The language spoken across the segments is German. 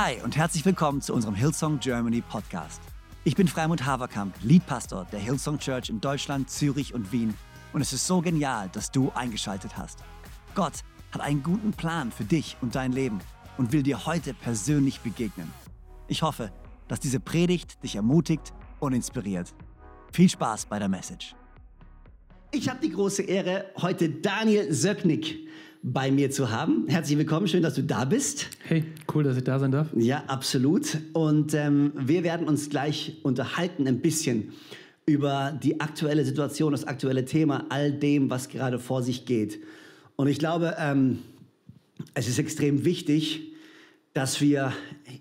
Hi und herzlich willkommen zu unserem Hillsong Germany Podcast. Ich bin Freimund Haverkamp, Leadpastor der Hillsong Church in Deutschland, Zürich und Wien und es ist so genial, dass du eingeschaltet hast. Gott hat einen guten Plan für dich und dein Leben und will dir heute persönlich begegnen. Ich hoffe, dass diese Predigt dich ermutigt und inspiriert. Viel Spaß bei der Message. Ich habe die große Ehre, heute Daniel Söcknick bei mir zu haben. Herzlich willkommen, schön, dass du da bist. Hey, cool, dass ich da sein darf. Ja, absolut. Und ähm, wir werden uns gleich unterhalten ein bisschen über die aktuelle Situation, das aktuelle Thema, all dem, was gerade vor sich geht. Und ich glaube, ähm, es ist extrem wichtig, dass wir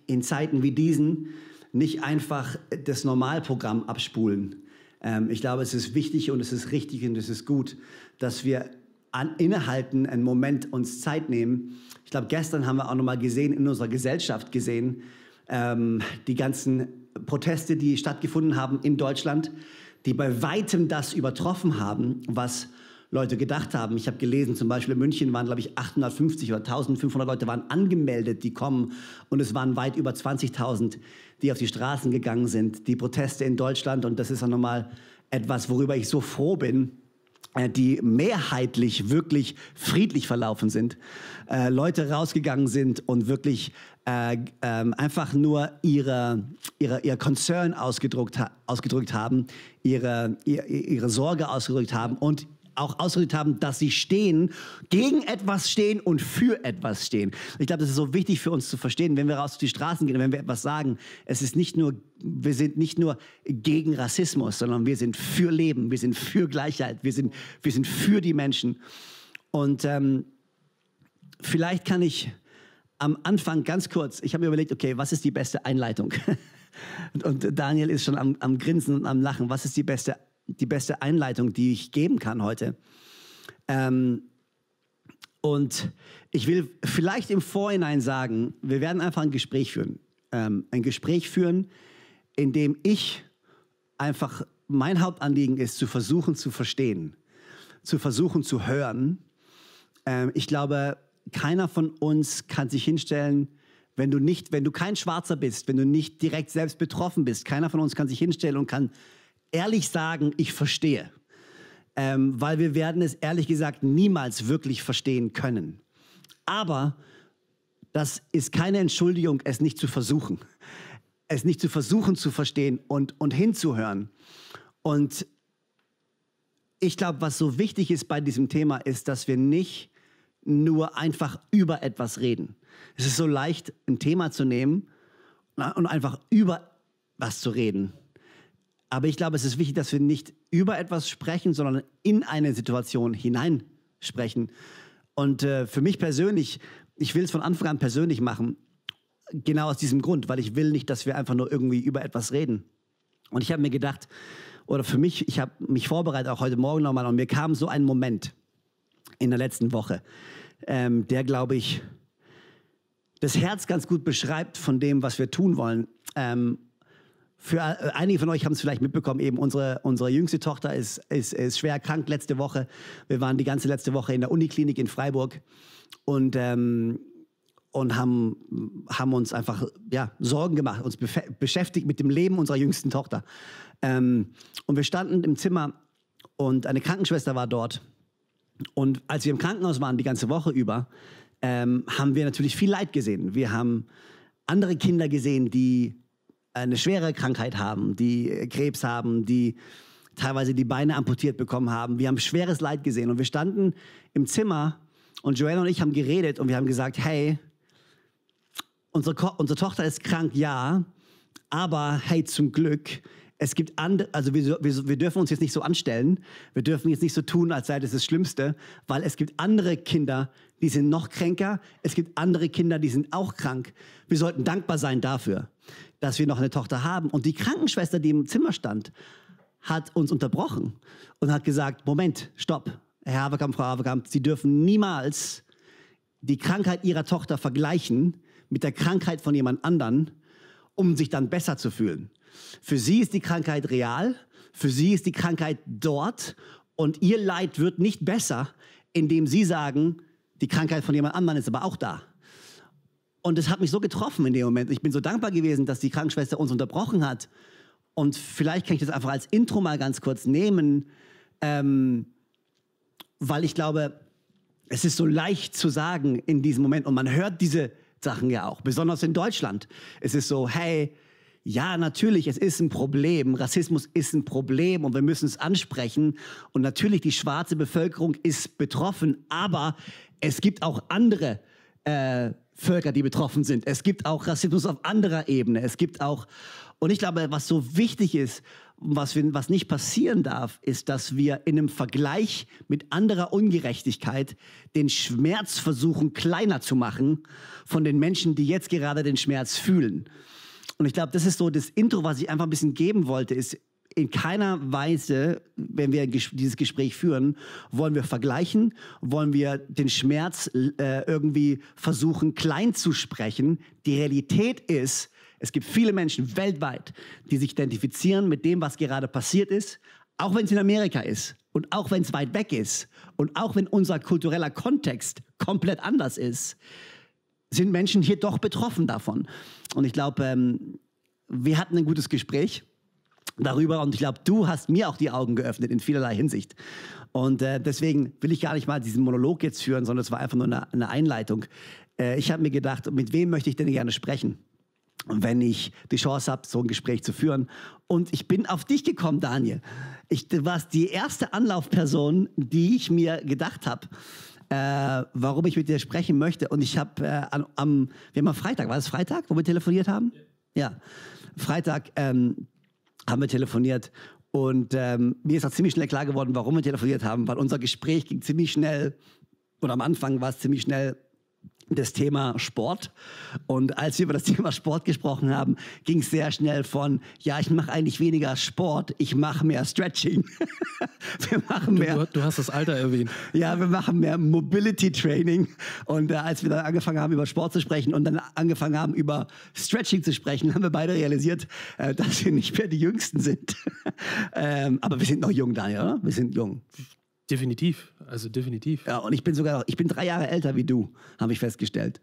in Zeiten wie diesen nicht einfach das Normalprogramm abspulen. Ähm, ich glaube, es ist wichtig und es ist richtig und es ist gut, dass wir an, innehalten, einen Moment uns Zeit nehmen. Ich glaube, gestern haben wir auch noch mal gesehen, in unserer Gesellschaft gesehen, ähm, die ganzen Proteste, die stattgefunden haben in Deutschland, die bei weitem das übertroffen haben, was Leute gedacht haben. Ich habe gelesen, zum Beispiel in München waren, glaube ich, 850 oder 1500 Leute waren angemeldet, die kommen. Und es waren weit über 20.000, die auf die Straßen gegangen sind. Die Proteste in Deutschland. Und das ist auch nochmal etwas, worüber ich so froh bin, die mehrheitlich wirklich friedlich verlaufen sind, äh, Leute rausgegangen sind und wirklich äh, äh, einfach nur ihre, ihre, ihr Concern ausgedrückt, ausgedrückt haben, ihre, ihre, ihre Sorge ausgedrückt haben und auch ausgedrückt haben, dass sie stehen, gegen etwas stehen und für etwas stehen. Ich glaube, das ist so wichtig für uns zu verstehen, wenn wir raus auf die Straßen gehen, wenn wir etwas sagen. Es ist nicht nur, wir sind nicht nur gegen Rassismus, sondern wir sind für Leben, wir sind für Gleichheit, wir sind, wir sind für die Menschen. Und ähm, vielleicht kann ich am Anfang ganz kurz, ich habe mir überlegt, okay, was ist die beste Einleitung? Und Daniel ist schon am, am Grinsen und am Lachen. Was ist die beste die beste Einleitung, die ich geben kann heute. Ähm, und ich will vielleicht im Vorhinein sagen, wir werden einfach ein Gespräch führen. Ähm, ein Gespräch führen, in dem ich einfach, mein Hauptanliegen ist, zu versuchen zu verstehen, zu versuchen zu hören. Ähm, ich glaube, keiner von uns kann sich hinstellen, wenn du nicht, wenn du kein Schwarzer bist, wenn du nicht direkt selbst betroffen bist, keiner von uns kann sich hinstellen und kann ehrlich sagen, ich verstehe. Ähm, weil wir werden es ehrlich gesagt niemals wirklich verstehen können. Aber das ist keine Entschuldigung, es nicht zu versuchen. Es nicht zu versuchen zu verstehen und, und hinzuhören. Und ich glaube, was so wichtig ist bei diesem Thema, ist, dass wir nicht nur einfach über etwas reden. Es ist so leicht, ein Thema zu nehmen und einfach über was zu reden. Aber ich glaube, es ist wichtig, dass wir nicht über etwas sprechen, sondern in eine Situation hinein sprechen. Und äh, für mich persönlich, ich will es von Anfang an persönlich machen, genau aus diesem Grund, weil ich will nicht, dass wir einfach nur irgendwie über etwas reden. Und ich habe mir gedacht, oder für mich, ich habe mich vorbereitet, auch heute Morgen nochmal, und mir kam so ein Moment in der letzten Woche, ähm, der, glaube ich, das Herz ganz gut beschreibt von dem, was wir tun wollen. Ähm, für äh, einige von euch haben es vielleicht mitbekommen, eben unsere, unsere jüngste Tochter ist, ist, ist schwer krank letzte Woche. Wir waren die ganze letzte Woche in der Uniklinik in Freiburg und, ähm, und haben, haben uns einfach ja, Sorgen gemacht, uns beschäftigt mit dem Leben unserer jüngsten Tochter. Ähm, und wir standen im Zimmer und eine Krankenschwester war dort. Und als wir im Krankenhaus waren, die ganze Woche über, ähm, haben wir natürlich viel Leid gesehen. Wir haben andere Kinder gesehen, die eine schwere Krankheit haben, die Krebs haben, die teilweise die Beine amputiert bekommen haben. Wir haben schweres Leid gesehen und wir standen im Zimmer und Joanna und ich haben geredet und wir haben gesagt, hey, unsere, unsere Tochter ist krank, ja, aber hey, zum Glück, es gibt andere, also wir, wir, wir, dürfen uns jetzt nicht so anstellen, wir dürfen jetzt nicht so tun, als sei das das Schlimmste, weil es gibt andere Kinder, die sind noch kränker, es gibt andere Kinder, die sind auch krank. Wir sollten dankbar sein dafür dass wir noch eine Tochter haben. Und die Krankenschwester, die im Zimmer stand, hat uns unterbrochen und hat gesagt, Moment, stopp, Herr Haverkamp, Frau Haverkamp, Sie dürfen niemals die Krankheit Ihrer Tochter vergleichen mit der Krankheit von jemand anderen, um sich dann besser zu fühlen. Für Sie ist die Krankheit real, für Sie ist die Krankheit dort und Ihr Leid wird nicht besser, indem Sie sagen, die Krankheit von jemand anderem ist aber auch da. Und das hat mich so getroffen in dem Moment. Ich bin so dankbar gewesen, dass die Krankenschwester uns unterbrochen hat. Und vielleicht kann ich das einfach als Intro mal ganz kurz nehmen, ähm, weil ich glaube, es ist so leicht zu sagen in diesem Moment. Und man hört diese Sachen ja auch, besonders in Deutschland. Es ist so, hey, ja, natürlich, es ist ein Problem. Rassismus ist ein Problem und wir müssen es ansprechen. Und natürlich, die schwarze Bevölkerung ist betroffen, aber es gibt auch andere äh, Völker, die betroffen sind. Es gibt auch Rassismus auf anderer Ebene. Es gibt auch, und ich glaube, was so wichtig ist, was, wir, was nicht passieren darf, ist, dass wir in einem Vergleich mit anderer Ungerechtigkeit den Schmerz versuchen, kleiner zu machen von den Menschen, die jetzt gerade den Schmerz fühlen. Und ich glaube, das ist so das Intro, was ich einfach ein bisschen geben wollte, ist in keiner Weise, wenn wir dieses Gespräch führen, wollen wir vergleichen, wollen wir den Schmerz äh, irgendwie versuchen klein zu sprechen. Die Realität ist, es gibt viele Menschen weltweit, die sich identifizieren mit dem, was gerade passiert ist, auch wenn es in Amerika ist und auch wenn es weit weg ist und auch wenn unser kultureller Kontext komplett anders ist sind Menschen hier doch betroffen davon. Und ich glaube, ähm, wir hatten ein gutes Gespräch darüber und ich glaube, du hast mir auch die Augen geöffnet in vielerlei Hinsicht. Und äh, deswegen will ich gar nicht mal diesen Monolog jetzt führen, sondern es war einfach nur eine, eine Einleitung. Äh, ich habe mir gedacht, mit wem möchte ich denn gerne sprechen? wenn ich die Chance habe, so ein Gespräch zu führen. Und ich bin auf dich gekommen, Daniel. Ich, du warst die erste Anlaufperson, die ich mir gedacht habe äh, warum ich mit dir sprechen möchte. Und ich habe äh, am, wir haben am Freitag, war es Freitag, wo wir telefoniert haben? Ja, ja. Freitag ähm, haben wir telefoniert. Und ähm, mir ist auch ziemlich schnell klar geworden, warum wir telefoniert haben, weil unser Gespräch ging ziemlich schnell und am Anfang war es ziemlich schnell das Thema Sport. Und als wir über das Thema Sport gesprochen haben, ging es sehr schnell von, ja, ich mache eigentlich weniger Sport, ich mache mehr Stretching. wir machen mehr. Du, du, hast das Alter erwähnt. Ja, wir machen mehr Mobility Training. Und äh, als wir dann angefangen haben, über Sport zu sprechen und dann angefangen haben, über Stretching zu sprechen, haben wir beide realisiert, äh, dass wir nicht mehr die Jüngsten sind. ähm, aber wir sind noch jung, Daniel, oder? Wir sind jung. Definitiv, also definitiv. Ja, und ich bin sogar, ich bin drei Jahre älter wie du, habe ich festgestellt.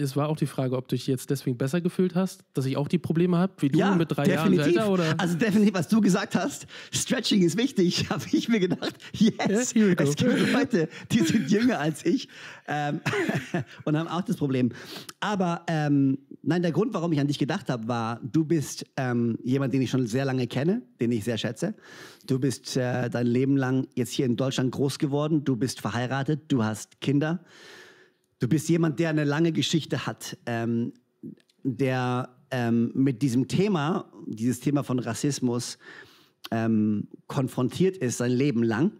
Es war auch die Frage, ob du dich jetzt deswegen besser gefühlt hast, dass ich auch die Probleme habe, wie du ja, mit drei definitiv. Jahren älter, oder? Also definitiv, was du gesagt hast, Stretching ist wichtig, habe ich mir gedacht, yes, yeah, es gibt Leute, die sind jünger als ich ähm, und haben auch das Problem. Aber ähm, nein, der Grund, warum ich an dich gedacht habe, war, du bist ähm, jemand, den ich schon sehr lange kenne, den ich sehr schätze. Du bist äh, dein Leben lang jetzt hier in Deutschland groß geworden. Du bist verheiratet, du hast Kinder. Du bist jemand, der eine lange Geschichte hat, ähm, der ähm, mit diesem Thema, dieses Thema von Rassismus, ähm, konfrontiert ist sein Leben lang.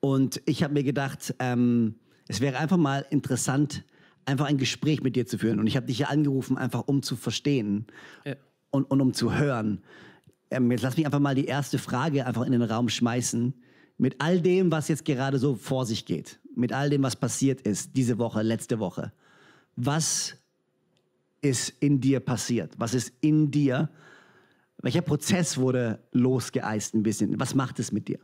Und ich habe mir gedacht, ähm, es wäre einfach mal interessant, einfach ein Gespräch mit dir zu führen. Und ich habe dich hier angerufen, einfach um zu verstehen ja. und, und um zu hören. Ähm, jetzt lass mich einfach mal die erste Frage einfach in den Raum schmeißen. Mit all dem, was jetzt gerade so vor sich geht, mit all dem, was passiert ist, diese Woche, letzte Woche, was ist in dir passiert? Was ist in dir? Welcher Prozess wurde losgeeist ein bisschen? Was macht es mit dir?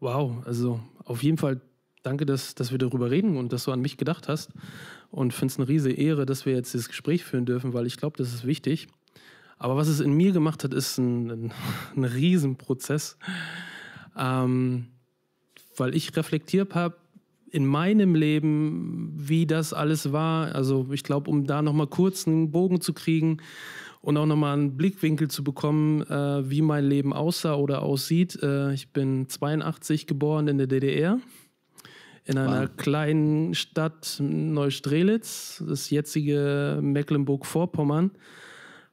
Wow, also auf jeden Fall danke, dass, dass wir darüber reden und dass du an mich gedacht hast. Und finde es eine riesige Ehre, dass wir jetzt dieses Gespräch führen dürfen, weil ich glaube, das ist wichtig. Aber was es in mir gemacht hat, ist ein, ein, ein Riesenprozess. Ähm, weil ich reflektiert habe in meinem Leben, wie das alles war. Also ich glaube, um da nochmal kurz einen Bogen zu kriegen und auch nochmal einen Blickwinkel zu bekommen, äh, wie mein Leben aussah oder aussieht. Äh, ich bin 82 geboren in der DDR in einer wow. kleinen Stadt Neustrelitz, das jetzige Mecklenburg-Vorpommern.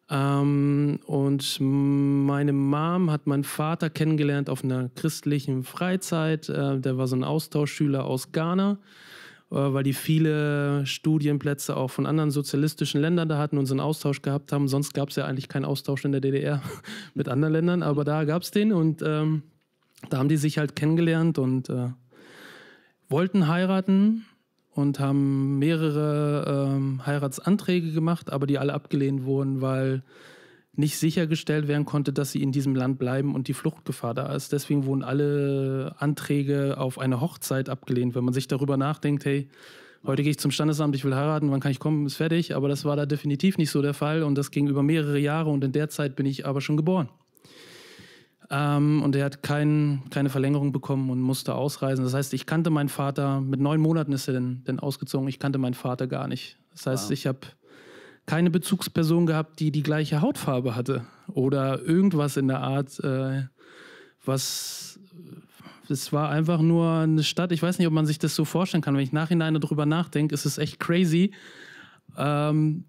Ähm, und meine Mom hat meinen Vater kennengelernt auf einer christlichen Freizeit. Äh, der war so ein Austauschschüler aus Ghana, äh, weil die viele Studienplätze auch von anderen sozialistischen Ländern da hatten und so einen Austausch gehabt haben. Sonst gab es ja eigentlich keinen Austausch in der DDR mit anderen Ländern, aber da gab es den und ähm, da haben die sich halt kennengelernt und äh, wollten heiraten und haben mehrere ähm, Heiratsanträge gemacht, aber die alle abgelehnt wurden, weil nicht sichergestellt werden konnte, dass sie in diesem Land bleiben und die Fluchtgefahr da ist. Deswegen wurden alle Anträge auf eine Hochzeit abgelehnt. Wenn man sich darüber nachdenkt, hey, Heute gehe ich zum Standesamt, ich will heiraten, wann kann ich kommen, ist fertig. Aber das war da definitiv nicht so der Fall und das ging über mehrere Jahre und in der Zeit bin ich aber schon geboren. Ähm, und er hat kein, keine Verlängerung bekommen und musste ausreisen. Das heißt, ich kannte meinen Vater, mit neun Monaten ist er denn, denn ausgezogen, ich kannte meinen Vater gar nicht. Das heißt, wow. ich habe keine Bezugsperson gehabt, die die gleiche Hautfarbe hatte oder irgendwas in der Art, äh, was es war einfach nur eine Stadt. Ich weiß nicht, ob man sich das so vorstellen kann. Wenn ich nachhinein darüber nachdenke, ist es echt crazy, ähm,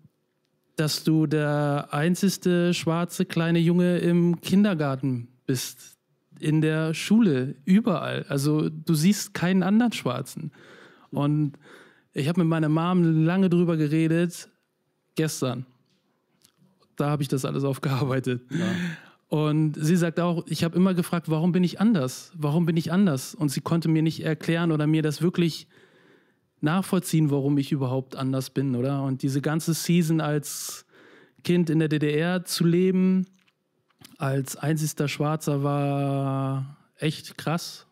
dass du der einzigste schwarze kleine Junge im Kindergarten bist, in der Schule, überall. Also du siehst keinen anderen Schwarzen. Und ich habe mit meiner Mom lange drüber geredet, gestern. Da habe ich das alles aufgearbeitet. Ja. Und sie sagt auch, ich habe immer gefragt, warum bin ich anders? Warum bin ich anders? Und sie konnte mir nicht erklären oder mir das wirklich nachvollziehen, warum ich überhaupt anders bin, oder? Und diese ganze Season als Kind in der DDR zu leben, als einzigster Schwarzer, war echt krass.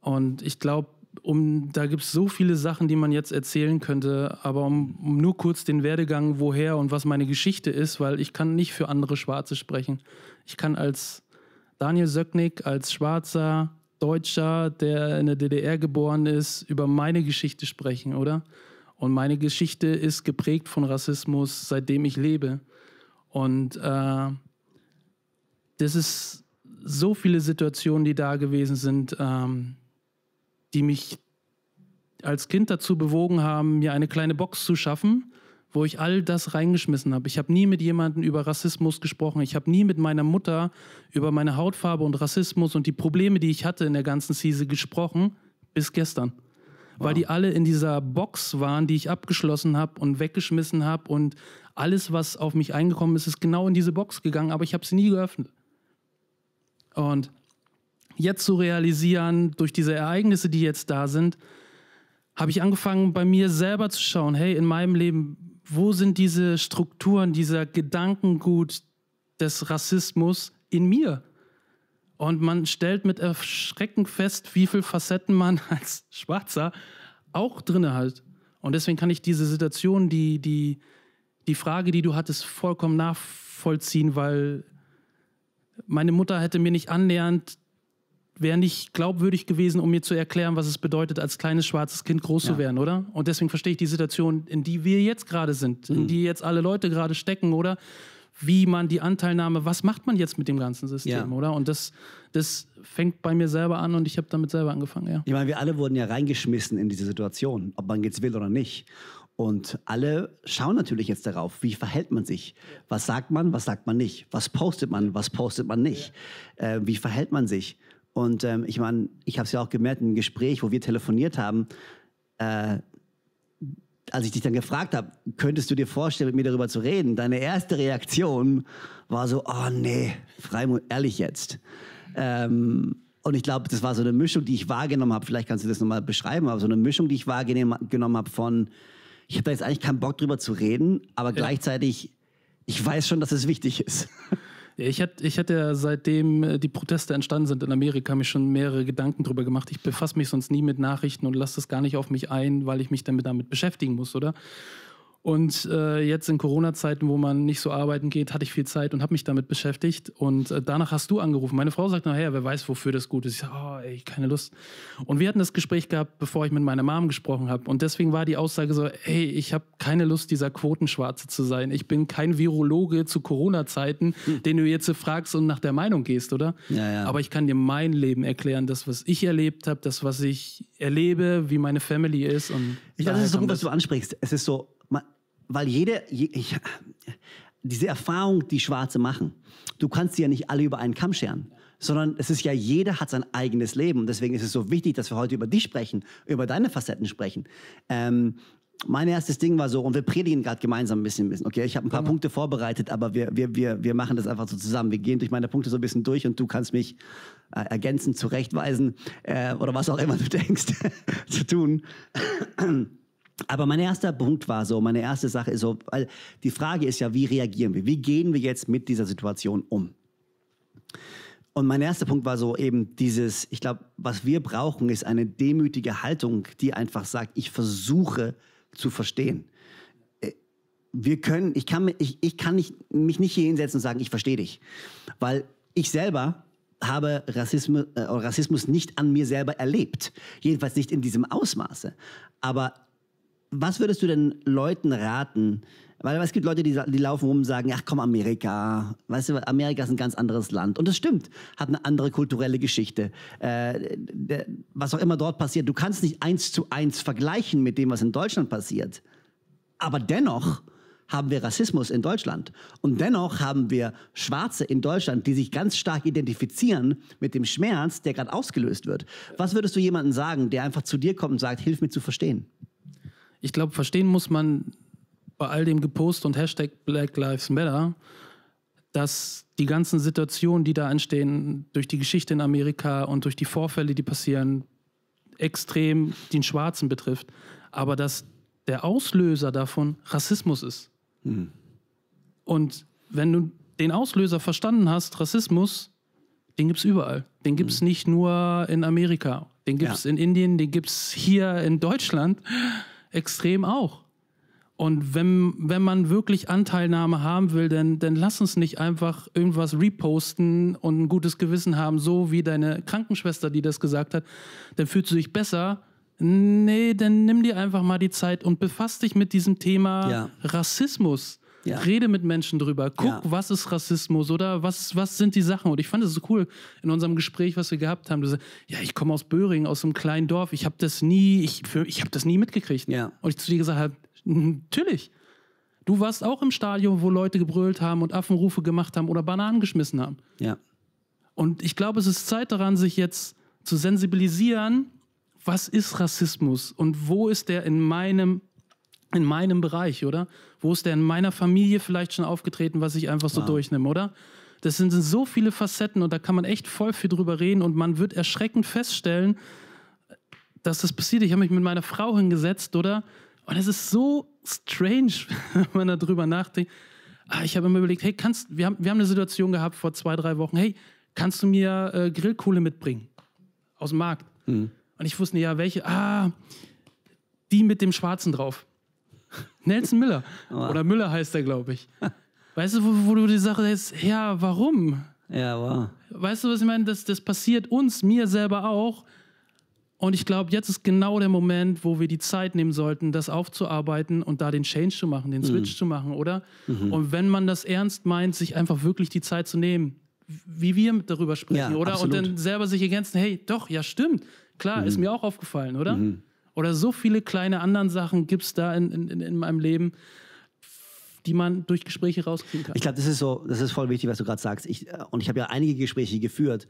Und ich glaube, um, da gibt es so viele Sachen, die man jetzt erzählen könnte, aber um, um, nur kurz den Werdegang, woher und was meine Geschichte ist, weil ich kann nicht für andere Schwarze sprechen. Ich kann als Daniel Söcknick, als schwarzer Deutscher, der in der DDR geboren ist, über meine Geschichte sprechen, oder? Und meine Geschichte ist geprägt von Rassismus, seitdem ich lebe. Und äh, das ist so viele Situationen, die da gewesen sind. Ähm, die mich als Kind dazu bewogen haben, mir eine kleine Box zu schaffen, wo ich all das reingeschmissen habe. Ich habe nie mit jemandem über Rassismus gesprochen. Ich habe nie mit meiner Mutter über meine Hautfarbe und Rassismus und die Probleme, die ich hatte in der ganzen Season gesprochen, bis gestern. Wow. Weil die alle in dieser Box waren, die ich abgeschlossen habe und weggeschmissen habe und alles, was auf mich eingekommen ist, ist genau in diese Box gegangen, aber ich habe sie nie geöffnet. Und jetzt zu realisieren, durch diese Ereignisse, die jetzt da sind, habe ich angefangen, bei mir selber zu schauen, hey, in meinem Leben, wo sind diese Strukturen, dieser Gedankengut des Rassismus in mir? Und man stellt mit Erschrecken fest, wie viele Facetten man als Schwarzer auch drin hat. Und deswegen kann ich diese Situation, die, die, die Frage, die du hattest, vollkommen nachvollziehen, weil meine Mutter hätte mir nicht annähernd wäre nicht glaubwürdig gewesen, um mir zu erklären, was es bedeutet, als kleines schwarzes Kind groß ja. zu werden, oder? Und deswegen verstehe ich die Situation, in die wir jetzt gerade sind, in mhm. die jetzt alle Leute gerade stecken, oder? Wie man die Anteilnahme, was macht man jetzt mit dem ganzen System, ja. oder? Und das, das fängt bei mir selber an und ich habe damit selber angefangen, ja. Ich meine, wir alle wurden ja reingeschmissen in diese Situation, ob man jetzt will oder nicht. Und alle schauen natürlich jetzt darauf, wie verhält man sich? Was sagt man, was sagt man nicht? Was postet man, was postet man nicht? Äh, wie verhält man sich? Und ähm, ich meine, ich habe es ja auch gemerkt im Gespräch, wo wir telefoniert haben, äh, als ich dich dann gefragt habe, könntest du dir vorstellen, mit mir darüber zu reden? Deine erste Reaktion war so, oh nee, Freimund, ehrlich jetzt. Ähm, und ich glaube, das war so eine Mischung, die ich wahrgenommen habe. Vielleicht kannst du das nochmal beschreiben, aber so eine Mischung, die ich wahrgenommen habe von, ich habe da jetzt eigentlich keinen Bock drüber zu reden, aber ja. gleichzeitig, ich weiß schon, dass es wichtig ist. Ich hatte, ich hatte seitdem äh, die Proteste entstanden sind in Amerika, mich schon mehrere Gedanken darüber gemacht. Ich befasse mich sonst nie mit Nachrichten und lasse das gar nicht auf mich ein, weil ich mich damit, damit beschäftigen muss, oder? Und äh, jetzt in Corona-Zeiten, wo man nicht so arbeiten geht, hatte ich viel Zeit und habe mich damit beschäftigt. Und äh, danach hast du angerufen. Meine Frau sagt nachher, wer weiß, wofür das gut ist. Ich sage, oh, ey, keine Lust. Und wir hatten das Gespräch gehabt, bevor ich mit meiner Mom gesprochen habe. Und deswegen war die Aussage so, ey, ich habe keine Lust, dieser Quotenschwarze zu sein. Ich bin kein Virologe zu Corona-Zeiten, hm. den du jetzt fragst und nach der Meinung gehst, oder? Ja, ja. Aber ich kann dir mein Leben erklären, das, was ich erlebt habe, das, was ich erlebe, wie meine Family ist. Und ich glaube, das ist so gut, was du ansprichst. Es ist so, weil jede, ich, diese Erfahrung, die Schwarze machen, du kannst sie ja nicht alle über einen Kamm scheren, sondern es ist ja, jeder hat sein eigenes Leben. Und deswegen ist es so wichtig, dass wir heute über dich sprechen, über deine Facetten sprechen. Ähm, mein erstes Ding war so, und wir predigen gerade gemeinsam ein bisschen, okay, ich habe ein paar ja. Punkte vorbereitet, aber wir, wir, wir, wir machen das einfach so zusammen. Wir gehen durch meine Punkte so ein bisschen durch und du kannst mich äh, ergänzen, zurechtweisen äh, oder was auch immer du denkst zu tun. Aber mein erster Punkt war so, meine erste Sache ist so, weil die Frage ist ja, wie reagieren wir? Wie gehen wir jetzt mit dieser Situation um? Und mein erster Punkt war so eben dieses, ich glaube, was wir brauchen, ist eine demütige Haltung, die einfach sagt, ich versuche zu verstehen. Äh, Wir können, ich kann, ich, ich kann nicht, mich nicht hier hinsetzen und sagen, ich verstehe dich. Weil ich selber habe Rassismus, äh, Rassismus nicht an mir selber erlebt. Jedenfalls nicht in diesem Ausmaße. Aber was würdest du denn Leuten raten? Weil es gibt Leute, die, die laufen rum und sagen, ach komm, Amerika, weißt du, Amerika ist ein ganz anderes Land. Und das stimmt, hat eine andere kulturelle Geschichte. Äh, der, was auch immer dort passiert, du kannst nicht eins zu eins vergleichen mit dem, was in Deutschland passiert. Aber dennoch haben wir Rassismus in Deutschland. Und dennoch haben wir Schwarze in Deutschland, die sich ganz stark identifizieren mit dem Schmerz, der gerade ausgelöst wird. Was würdest du jemandem sagen, der einfach zu dir kommt und sagt, hilf mir zu verstehen? Ich glaube, verstehen muss man bei all dem Gepost und Hashtag Black Lives Matter, dass die ganzen Situationen, die da entstehen, durch die Geschichte in Amerika und durch die Vorfälle, die passieren, extrem den Schwarzen betrifft, aber dass der Auslöser davon Rassismus ist. Und wenn du den Auslöser verstanden hast, Rassismus, den gibt es überall. Den gibt es nicht nur in Amerika. Den gibt es Ja. in Indien, den gibt es hier in Deutschland extrem auch. Und wenn, wenn man wirklich Anteilnahme haben will, dann, dann lass uns nicht einfach irgendwas reposten und ein gutes Gewissen haben, so wie deine Krankenschwester, die das gesagt hat, dann fühlst du dich besser. Nee, dann nimm dir einfach mal die Zeit und befass dich mit diesem Thema Ja. Rassismus. Ja. Rede mit Menschen drüber. Guck, Ja. was ist Rassismus oder was, was sind die Sachen? Und ich fand es so cool in unserem Gespräch, was wir gehabt haben. Du sagst, ja, ich komme aus Böhringen, aus einem kleinen Dorf. Ich habe das nie, ich, ich habe das nie mitgekriegt. Ja. Und ich zu dir gesagt habe, natürlich. Du warst auch im Stadion, wo Leute gebrüllt haben und Affenrufe gemacht haben oder Bananen geschmissen haben. Ja. Und ich glaube, es ist Zeit daran, sich jetzt zu sensibilisieren, was ist Rassismus und wo ist der in meinem, in meinem Bereich, oder? Wo ist der in meiner Familie vielleicht schon aufgetreten, was ich einfach so durchnehme, oder? Das sind so viele Facetten und da kann man echt voll viel drüber reden und man wird erschreckend feststellen, dass das passiert. Ich habe mich mit meiner Frau hingesetzt, oder? Und es ist so strange, wenn man darüber nachdenkt. Ah, ich habe immer überlegt, hey, kannst, wir haben, wir haben eine Situation gehabt vor zwei, drei Wochen, hey, kannst du mir äh, Grillkohle mitbringen? Aus dem Markt. Und ich wusste nicht, ja, welche? Ah, die mit dem Schwarzen drauf. Nelson Miller. Oder Müller heißt er, glaube ich. Weißt du, wo, wo du die Sache ist, ja, warum? Ja, wow. Weißt du, was ich meine? Das, das passiert uns, mir selber auch. Und ich glaube, jetzt ist genau der Moment, wo wir die Zeit nehmen sollten, das aufzuarbeiten und da den Change zu machen, den Switch zu machen, oder? Und wenn man das ernst meint, sich einfach wirklich die Zeit zu nehmen, wie wir darüber sprechen, Ja, oder? absolut. Und dann selber sich ergänzen, hey, doch, ja, stimmt. Klar, ist mir auch aufgefallen, oder? Oder so viele kleine anderen Sachen gibt es da in, in, in meinem Leben, die man durch Gespräche rauskriegen kann. Ich glaube, das ist so, das ist voll wichtig, was du gerade sagst. Ich, äh, und ich habe ja einige Gespräche geführt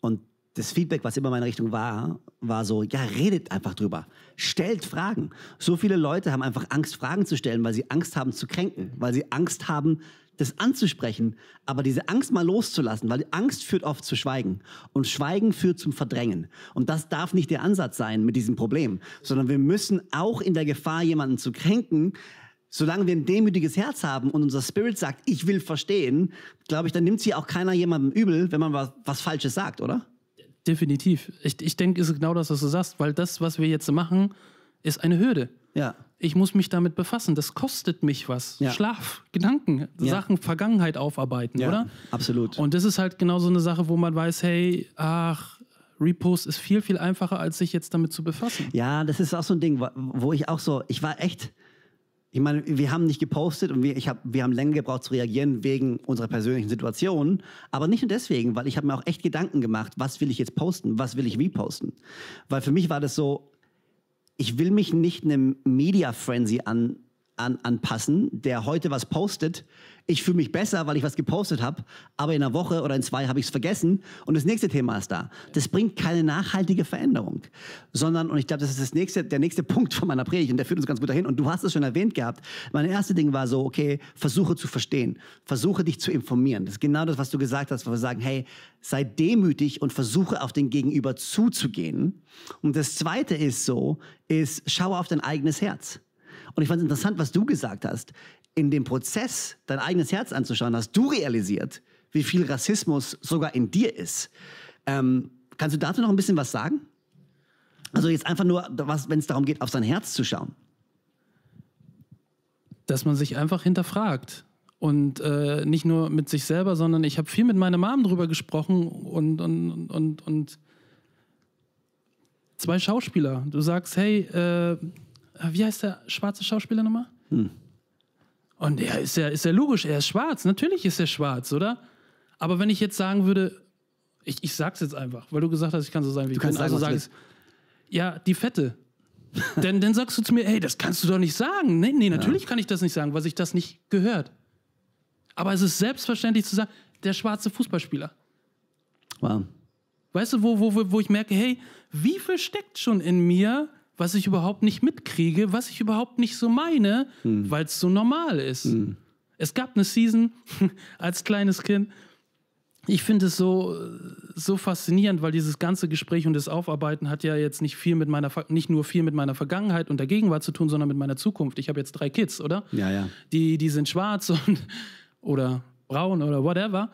und das Feedback, was immer in meine Richtung war, war so, ja, redet einfach drüber. Stellt Fragen. So viele Leute haben einfach Angst, Fragen zu stellen, weil sie Angst haben zu kränken, weil sie Angst haben, das anzusprechen, aber diese Angst mal loszulassen, weil Angst führt oft zu Schweigen und Schweigen führt zum Verdrängen. Und das darf nicht der Ansatz sein mit diesem Problem, sondern wir müssen auch in der Gefahr, jemanden zu kränken, solange wir ein demütiges Herz haben und unser Spirit sagt, ich will verstehen, glaube ich, dann nimmt sie auch keiner jemandem übel, wenn man was, was Falsches sagt, oder? Definitiv. Ich, ich denke, es ist genau das, was du sagst, weil das, was wir jetzt machen, ist eine Hürde. Ja. Ich muss mich damit befassen. Das kostet mich was. Ja. Schlaf, Gedanken, Ja. Sachen, Vergangenheit aufarbeiten, Ja, oder? absolut. Und das ist halt genau so eine Sache, wo man weiß, hey, ach, Repost ist viel, viel einfacher, als sich jetzt damit zu befassen. Ja, das ist auch so ein Ding, wo- ich auch so, ich war echt, ich meine, wir haben nicht gepostet und wir, ich hab, wir haben länger gebraucht zu reagieren wegen unserer persönlichen Situation, aber nicht nur deswegen, weil ich habe mir auch echt Gedanken gemacht, was will ich jetzt posten, was will ich reposten. Weil für mich war das so, ich will mich nicht einem Media Frenzy an, an, anpassen, der heute was postet. Ich fühle mich besser, weil ich was gepostet habe, aber in einer Woche oder in zwei habe ich es vergessen und das nächste Thema ist da. Das bringt keine nachhaltige Veränderung, sondern, und ich glaube, das ist das nächste, der nächste Punkt von meiner Predigt und der führt uns ganz gut dahin und du hast es schon erwähnt gehabt. Mein erstes Ding war so, okay, versuche zu verstehen, versuche dich zu informieren. Das ist genau das, was du gesagt hast, wo wir sagen, hey, sei demütig und versuche auf den Gegenüber zuzugehen. Und das zweite ist so, ist, schaue auf dein eigenes Herz. Und ich fand es interessant, was du gesagt hast. In dem Prozess, dein eigenes Herz anzuschauen, hast du realisiert, wie viel Rassismus sogar in dir ist. Ähm, kannst du dazu noch ein bisschen was sagen? Also jetzt einfach nur, wenn es darum geht, auf sein Herz zu schauen. Dass man sich einfach hinterfragt. Und äh, nicht nur mit sich selber, sondern ich habe viel mit meiner Mom drüber gesprochen und, und, und, und zwei Schauspieler. Du sagst, hey, äh, wie heißt der schwarze Schauspieler nochmal? Hm. Und er ist ja, ist ja logisch, er ist schwarz. Natürlich ist er schwarz, oder? Aber wenn ich jetzt sagen würde, ich, ich sag's jetzt einfach, weil du gesagt hast, ich kann so sein, wie du ich bin. Also sag ich, ja, die Fette. denn dann sagst du zu mir, ey, das kannst du doch nicht sagen. Nee, nee, natürlich ja. kann ich das nicht sagen, weil sich das nicht gehört. Aber es ist selbstverständlich zu sagen, der schwarze Fußballspieler. Wow. Weißt du, wo, wo, wo ich merke, hey, wie viel steckt schon in mir, was ich überhaupt nicht mitkriege, was ich überhaupt nicht so meine, hm. weil es so normal ist. Hm. Es gab eine Season als kleines Kind, ich finde es so, so faszinierend, weil dieses ganze Gespräch und das Aufarbeiten hat ja jetzt nicht viel mit meiner, nicht nur viel mit meiner Vergangenheit und der Gegenwart zu tun, sondern mit meiner Zukunft. Ich habe jetzt drei Kids, oder? Ja, ja. Die, die sind schwarz und, oder braun oder whatever.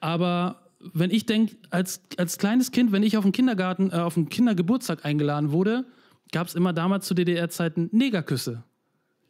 Aber wenn ich denke, als, als kleines Kind, wenn ich auf den Kindergarten, äh, auf den Kindergeburtstag eingeladen wurde, gab es immer damals zu DDR-Zeiten Negerküsse.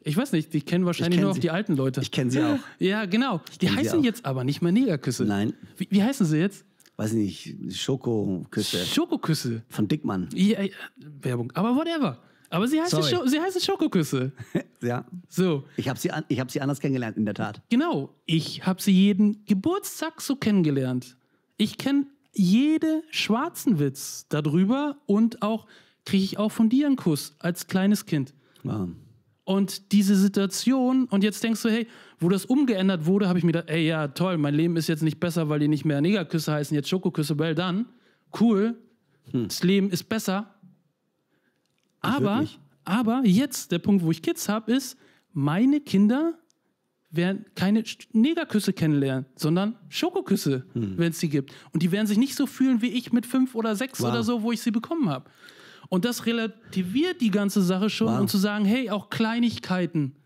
Ich weiß nicht, die kennen wahrscheinlich kenn nur auch die alten Leute. Ich kenne sie auch. Ja, genau. Die heißen jetzt aber nicht mehr Negerküsse. Nein. Wie, wie heißen sie jetzt? Weiß ich nicht, Schokoküsse. Schokoküsse. Von Dickmann. Ja, ja, Werbung. Aber whatever. Aber sie heißen, Scho sie heißen Schokoküsse. ja. So. Ich habe sie, an hab sie anders kennengelernt, in der Tat. Genau. Ich habe sie jeden Geburtstag so kennengelernt. Ich kenne jede schwarzen Witz darüber und auch kriege ich auch von dir einen Kuss als kleines Kind. Wow. Und diese Situation, und jetzt denkst du, hey, wo das umgeändert wurde, habe ich mir gedacht, ey, ja, toll, mein Leben ist jetzt nicht besser, weil die nicht mehr Negerküsse heißen, jetzt Schokoküsse, well done. Cool, hm. das Leben ist besser. Aber, aber jetzt, der Punkt, wo ich Kids habe, ist, meine Kinder werden keine Negerküsse kennenlernen, sondern Schokoküsse, hm. wenn es sie gibt. Und die werden sich nicht so fühlen wie ich mit fünf oder sechs wow. oder so, wo ich sie bekommen habe. Und das relativiert die ganze Sache schon wow. und zu sagen, hey, auch Kleinigkeiten,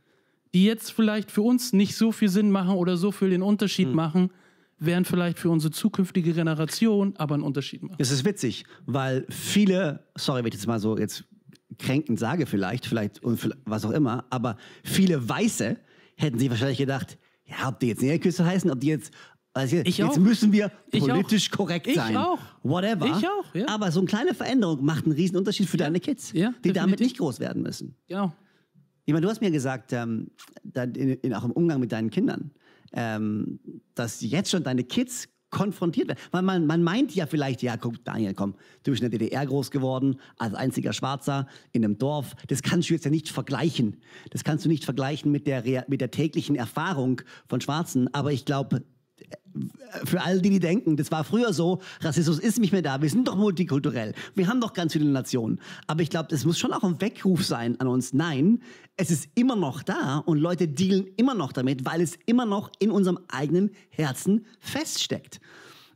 die jetzt vielleicht für uns nicht so viel Sinn machen oder so viel den Unterschied hm. machen, werden vielleicht für unsere zukünftige Generation aber einen Unterschied machen. Es ist witzig, weil viele, sorry, wenn ich jetzt mal so jetzt kränkend sage vielleicht, vielleicht und was auch immer, aber viele Weiße hätten sich wahrscheinlich gedacht, ja, ob die jetzt Näherküsse heißen, ob die jetzt also jetzt, jetzt müssen wir politisch korrekt sein. Ich auch. Whatever. Ich auch, ja. Aber so eine kleine Veränderung macht einen riesen Unterschied für ja. deine Kids, ja, die damit nicht groß werden müssen. Genau. Ich meine, du hast mir gesagt, ähm, in, in, auch im Umgang mit deinen Kindern, ähm, dass jetzt schon deine Kids konfrontiert werden. Weil man, man meint ja vielleicht, ja, guck, Daniel, komm, du bist in der DDR groß geworden, als einziger Schwarzer in einem Dorf. Das kannst du jetzt ja nicht vergleichen. Das kannst du nicht vergleichen mit der, mit der täglichen Erfahrung von Schwarzen. Aber ich glaube, für all die, die denken, das war früher so, Rassismus ist nicht mehr da, wir sind doch multikulturell, wir haben doch ganz viele Nationen. Aber ich glaube, das muss schon auch ein Weckruf sein an uns. Nein, es ist immer noch da und Leute dealen immer noch damit, weil es immer noch in unserem eigenen Herzen feststeckt.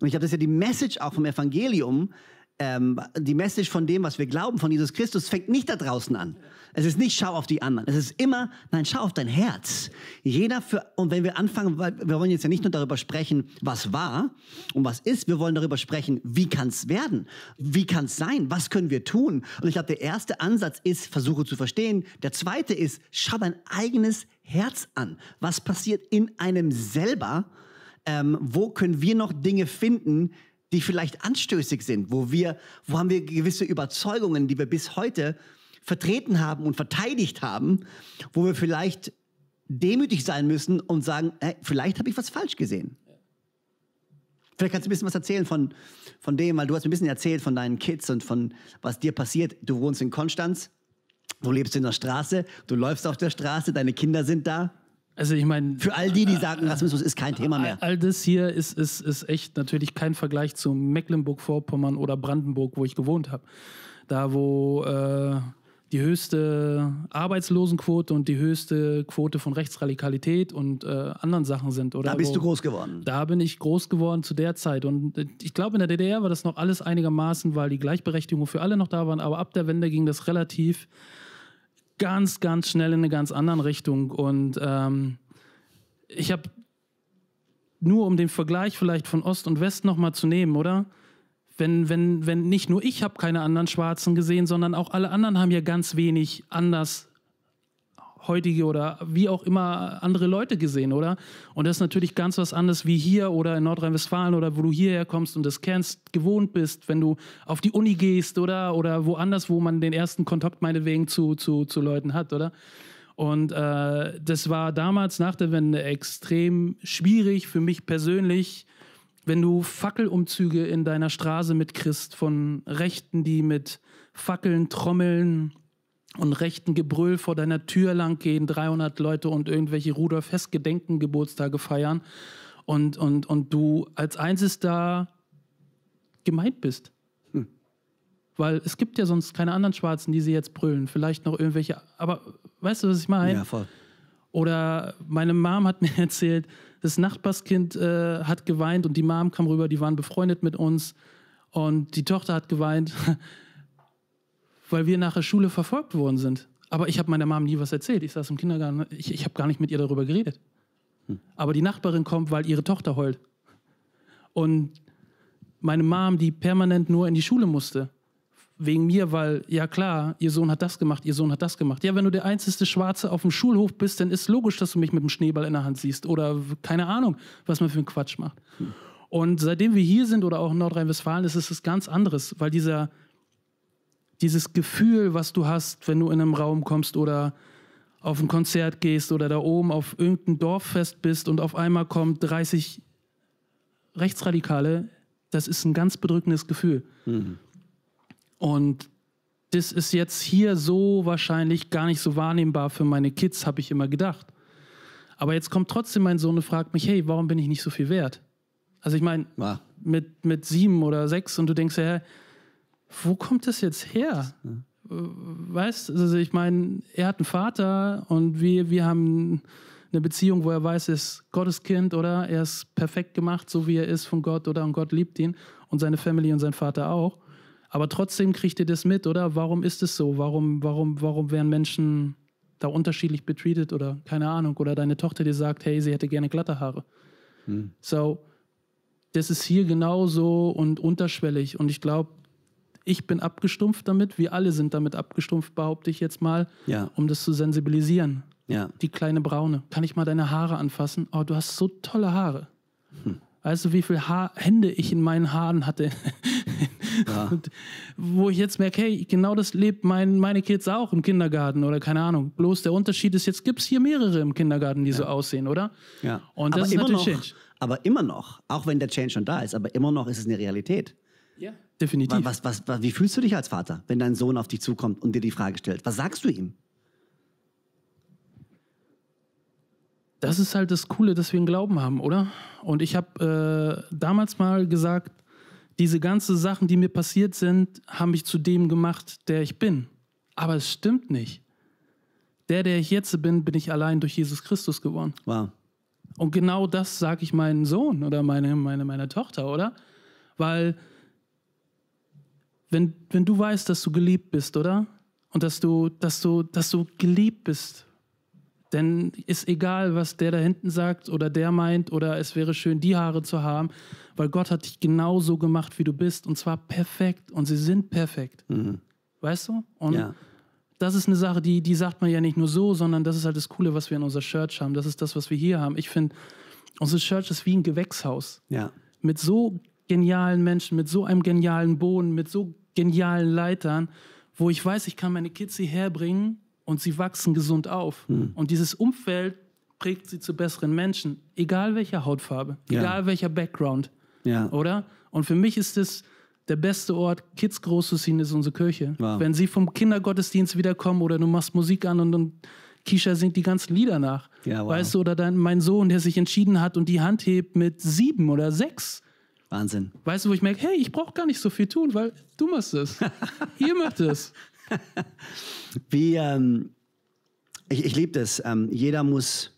Und ich glaube, das ist ja die Message auch vom Evangelium, ähm, die Message von dem, was wir glauben, von Jesus Christus, fängt nicht da draußen an. Es ist nicht, schau auf die anderen. Es ist immer, nein, schau auf dein Herz. Jeder für, und wenn wir anfangen, weil wir wollen jetzt ja nicht nur darüber sprechen, was war und was ist, wir wollen darüber sprechen, wie kann es werden? Wie kann es sein? Was können wir tun? Und ich glaube, der erste Ansatz ist, versuche zu verstehen. Der zweite ist, schau dein eigenes Herz an. Was passiert in einem selber? Ähm, wo können wir noch Dinge finden, die vielleicht anstößig sind, wo wir, wo haben wir gewisse Überzeugungen, die wir bis heute vertreten haben und verteidigt haben, wo wir vielleicht demütig sein müssen und sagen, hey, vielleicht habe ich was falsch gesehen. Vielleicht kannst du ein bisschen was erzählen von, von dem, weil du hast ein bisschen erzählt von deinen Kids und von was dir passiert. Du wohnst in Konstanz, du lebst in der Straße, du läufst auf der Straße, deine Kinder sind da. Also ich meine... Für all die, die sagen, Rassismus ist kein Thema mehr. All das hier ist, ist, ist echt natürlich kein Vergleich zu Mecklenburg-Vorpommern oder Brandenburg, wo ich gewohnt habe. Da, wo äh, die höchste Arbeitslosenquote und die höchste Quote von Rechtsradikalität und äh, anderen Sachen sind. Oder da bist wo, du groß geworden. Da bin ich groß geworden zu der Zeit. Und äh, ich glaube, in der DDR war das noch alles einigermaßen, weil die Gleichberechtigung für alle noch da waren. Aber ab der Wende ging das relativ ganz, ganz schnell in eine ganz andere Richtung. Und ähm, ich habe nur um den Vergleich vielleicht von Ost und West nochmal zu nehmen, oder? Wenn, wenn, wenn nicht nur ich habe keine anderen Schwarzen gesehen, sondern auch alle anderen haben ja ganz wenig anders heutige oder wie auch immer andere Leute gesehen, oder? Und das ist natürlich ganz was anderes wie hier oder in Nordrhein-Westfalen oder wo du hierher kommst und das kennst, gewohnt bist, wenn du auf die Uni gehst, oder? Oder woanders, wo man den ersten Kontakt meinetwegen zu, zu, zu Leuten hat, oder? Und äh, das war damals nach der Wende extrem schwierig für mich persönlich, wenn du Fackelumzüge in deiner Straße mitkriegst von Rechten, die mit Fackeln trommeln und rechten Gebrüll vor deiner Tür lang gehen, 300 Leute und irgendwelche Rudolf Hess Gedenken Geburtstage feiern und, und, und du als einziges da gemeint bist. Hm. Weil es gibt ja sonst keine anderen Schwarzen, die sie jetzt brüllen. Vielleicht noch irgendwelche, aber weißt du, was ich meine? Ja, voll. Oder meine Mom hat mir erzählt, das Nachbarskind äh, hat geweint und die Mom kam rüber, die waren befreundet mit uns und die Tochter hat geweint weil wir nach der Schule verfolgt worden sind. Aber ich habe meiner Mom nie was erzählt. Ich saß im Kindergarten, ich, ich habe gar nicht mit ihr darüber geredet. Hm. Aber die Nachbarin kommt, weil ihre Tochter heult. Und meine Mom, die permanent nur in die Schule musste, wegen mir, weil, ja klar, ihr Sohn hat das gemacht, ihr Sohn hat das gemacht. Ja, wenn du der einzige Schwarze auf dem Schulhof bist, dann ist logisch, dass du mich mit dem Schneeball in der Hand siehst oder keine Ahnung, was man für einen Quatsch macht. Hm. Und seitdem wir hier sind oder auch in Nordrhein-Westfalen, ist es was ganz anderes, weil dieser, dieses Gefühl, was du hast, wenn du in einem Raum kommst oder auf ein Konzert gehst oder da oben auf irgendein Dorffest bist und auf einmal kommt 30 Rechtsradikale, das ist ein ganz bedrückendes Gefühl. Mhm. Und das ist jetzt hier so wahrscheinlich gar nicht so wahrnehmbar für meine Kids, habe ich immer gedacht. Aber jetzt kommt trotzdem mein Sohn und fragt mich, hey, warum bin ich nicht so viel wert? Also ich meine, ja. mit, mit sieben oder sechs und du denkst ja, wo kommt das jetzt her? Weißt also ich meine, er hat einen Vater und wir, wir haben eine Beziehung, wo er weiß, er ist Gottes Kind oder er ist perfekt gemacht, so wie er ist von Gott oder und Gott liebt ihn und seine Family und sein Vater auch. Aber trotzdem kriegt ihr das mit, oder? Warum ist es so? Warum, warum, warum werden Menschen da unterschiedlich betreated oder keine Ahnung? Oder deine Tochter dir sagt, hey, sie hätte gerne glatte Haare. Hm. So, das ist hier genauso und unterschwellig. Und ich glaube, ich bin abgestumpft damit, wir alle sind damit abgestumpft, behaupte ich jetzt mal, ja. um das zu sensibilisieren. Ja. Die kleine Braune. Kann ich mal deine Haare anfassen? Oh, du hast so tolle Haare. Hm. Weißt du, wie viele Haar Hände ich in meinen Haaren hatte? Ja. wo ich jetzt merke, hey, genau das lebt mein, meine Kids auch im Kindergarten oder keine Ahnung. Bloß der Unterschied ist, jetzt gibt es hier mehrere im Kindergarten, die ja. so aussehen, oder? Ja. Und das aber ist natürlich noch, Change. Aber immer noch, auch wenn der Change schon da ist, aber immer noch ist es eine Realität. Ja. Definitiv. Was, was, was, wie fühlst du dich als Vater, wenn dein Sohn auf dich zukommt und dir die Frage stellt? Was sagst du ihm? Das ist halt das Coole, dass wir einen Glauben haben, oder? Und ich habe äh, damals mal gesagt, diese ganzen Sachen, die mir passiert sind, haben mich zu dem gemacht, der ich bin. Aber es stimmt nicht. Der, der ich jetzt bin, bin ich allein durch Jesus Christus geworden. Wow. Und genau das sage ich meinem Sohn oder meine, meine, meiner Tochter, oder? Weil wenn, wenn du weißt, dass du geliebt bist, oder? Und dass du, dass du, dass du geliebt bist, dann ist egal, was der da hinten sagt oder der meint oder es wäre schön, die Haare zu haben, weil Gott hat dich genauso gemacht, wie du bist und zwar perfekt und sie sind perfekt. Mhm. Weißt du? Und ja. das ist eine Sache, die, die sagt man ja nicht nur so, sondern das ist halt das Coole, was wir in unserer Church haben. Das ist das, was wir hier haben. Ich finde, unsere Church ist wie ein Gewächshaus. Ja. Mit so genialen Menschen, mit so einem genialen Boden, mit so genialen Leitern, wo ich weiß, ich kann meine Kids hierher bringen und sie wachsen gesund auf. Mhm. Und dieses Umfeld prägt sie zu besseren Menschen, egal welcher Hautfarbe, ja. egal welcher Background. Ja. Oder? Und für mich ist es der beste Ort, Kids groß zu ziehen, ist unsere Kirche. Wow. Wenn sie vom Kindergottesdienst wiederkommen oder du machst Musik an und, und Kisha singt die ganzen Lieder nach. Ja, wow. Weißt du, oder dein, mein Sohn, der sich entschieden hat und die Hand hebt mit sieben oder sechs. Wahnsinn. Weißt du, wo ich merke, hey, ich brauche gar nicht so viel tun, weil du machst es. Ihr macht es. Wie, ähm, ich, ich liebe das. Ähm, jeder muss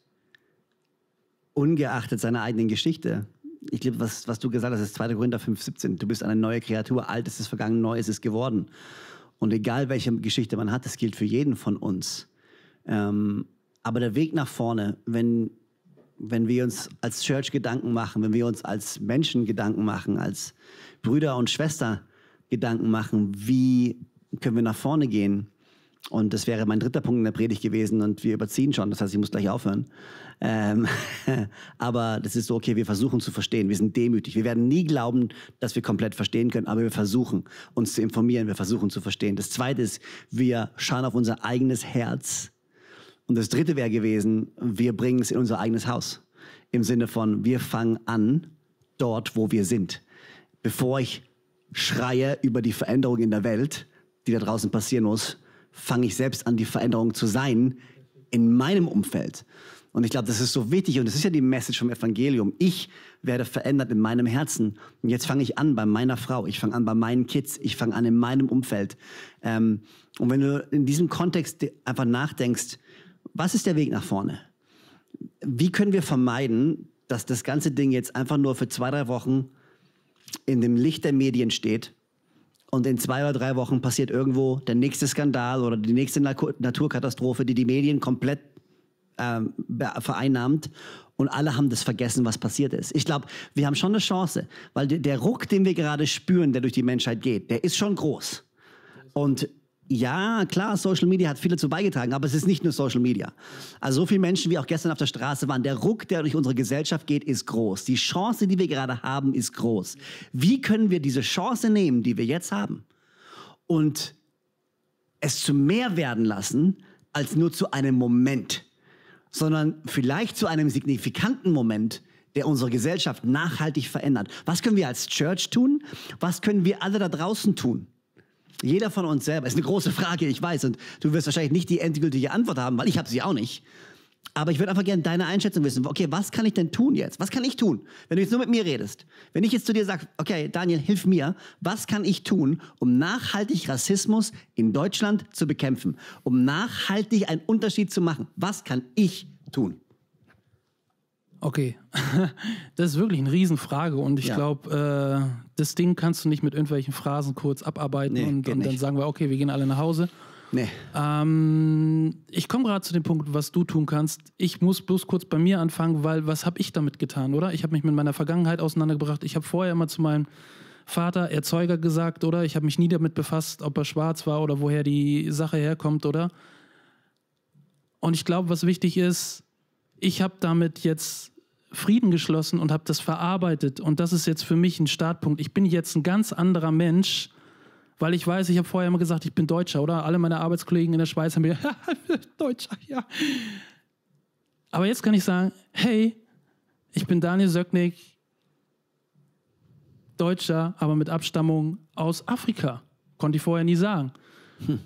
ungeachtet seiner eigenen Geschichte. Ich liebe, was, was du gesagt hast, ist 2. Korinther 5,17. Du bist eine neue Kreatur, altes ist vergangen, neu ist es geworden. Und egal welche Geschichte man hat, das gilt für jeden von uns. Ähm, aber der Weg nach vorne, wenn wenn wir uns als Church Gedanken machen, wenn wir uns als Menschen Gedanken machen, als Brüder und Schwester Gedanken machen, wie können wir nach vorne gehen? Und das wäre mein dritter Punkt in der Predigt gewesen und wir überziehen schon, das heißt, ich muss gleich aufhören. Ähm, aber das ist so, okay, wir versuchen zu verstehen, wir sind demütig. Wir werden nie glauben, dass wir komplett verstehen können, aber wir versuchen uns zu informieren, wir versuchen zu verstehen. Das zweite ist, wir schauen auf unser eigenes Herz. Und das dritte wäre gewesen, wir bringen es in unser eigenes Haus. Im Sinne von, wir fangen an dort, wo wir sind. Bevor ich schreie über die Veränderung in der Welt, die da draußen passieren muss, fange ich selbst an, die Veränderung zu sein in meinem Umfeld. Und ich glaube, das ist so wichtig und das ist ja die Message vom Evangelium. Ich werde verändert in meinem Herzen. Und jetzt fange ich an bei meiner Frau, ich fange an bei meinen Kids, ich fange an in meinem Umfeld. Ähm, und wenn du in diesem Kontext einfach nachdenkst, was ist der Weg nach vorne? Wie können wir vermeiden, dass das ganze Ding jetzt einfach nur für zwei, drei Wochen in dem Licht der Medien steht und in zwei oder drei Wochen passiert irgendwo der nächste Skandal oder die nächste Naturkatastrophe, die die Medien komplett ähm, vereinnahmt und alle haben das vergessen, was passiert ist. Ich glaube, wir haben schon eine Chance, weil der Ruck, den wir gerade spüren, der durch die Menschheit geht, der ist schon groß. Und ja, klar, Social Media hat viel dazu beigetragen, aber es ist nicht nur Social Media. Also so viele Menschen, wie auch gestern auf der Straße waren, der Ruck, der durch unsere Gesellschaft geht, ist groß. Die Chance, die wir gerade haben, ist groß. Wie können wir diese Chance nehmen, die wir jetzt haben, und es zu mehr werden lassen, als nur zu einem Moment, sondern vielleicht zu einem signifikanten Moment, der unsere Gesellschaft nachhaltig verändert. Was können wir als Church tun? Was können wir alle da draußen tun? Jeder von uns selber. Ist eine große Frage, ich weiß. Und du wirst wahrscheinlich nicht die endgültige Antwort haben, weil ich habe sie auch nicht. Aber ich würde einfach gerne deine Einschätzung wissen. Okay, was kann ich denn tun jetzt? Was kann ich tun, wenn du jetzt nur mit mir redest? Wenn ich jetzt zu dir sage, okay, Daniel, hilf mir. Was kann ich tun, um nachhaltig Rassismus in Deutschland zu bekämpfen? Um nachhaltig einen Unterschied zu machen? Was kann ich tun? Okay, das ist wirklich eine Riesenfrage und ich ja. glaube, äh, das Ding kannst du nicht mit irgendwelchen Phrasen kurz abarbeiten nee, und, und dann sagen wir, okay, wir gehen alle nach Hause. Nee. Ähm, ich komme gerade zu dem Punkt, was du tun kannst. Ich muss bloß kurz bei mir anfangen, weil was habe ich damit getan, oder? Ich habe mich mit meiner Vergangenheit auseinandergebracht. Ich habe vorher immer zu meinem Vater Erzeuger gesagt, oder? Ich habe mich nie damit befasst, ob er schwarz war oder woher die Sache herkommt, oder? Und ich glaube, was wichtig ist, ich habe damit jetzt Frieden geschlossen und habe das verarbeitet. Und das ist jetzt für mich ein Startpunkt. Ich bin jetzt ein ganz anderer Mensch, weil ich weiß, ich habe vorher immer gesagt, ich bin Deutscher, oder? Alle meine Arbeitskollegen in der Schweiz haben mir, Deutscher, ja. Aber jetzt kann ich sagen, hey, ich bin Daniel Söcknick, Deutscher, aber mit Abstammung aus Afrika. Konnte ich vorher nie sagen. Hm.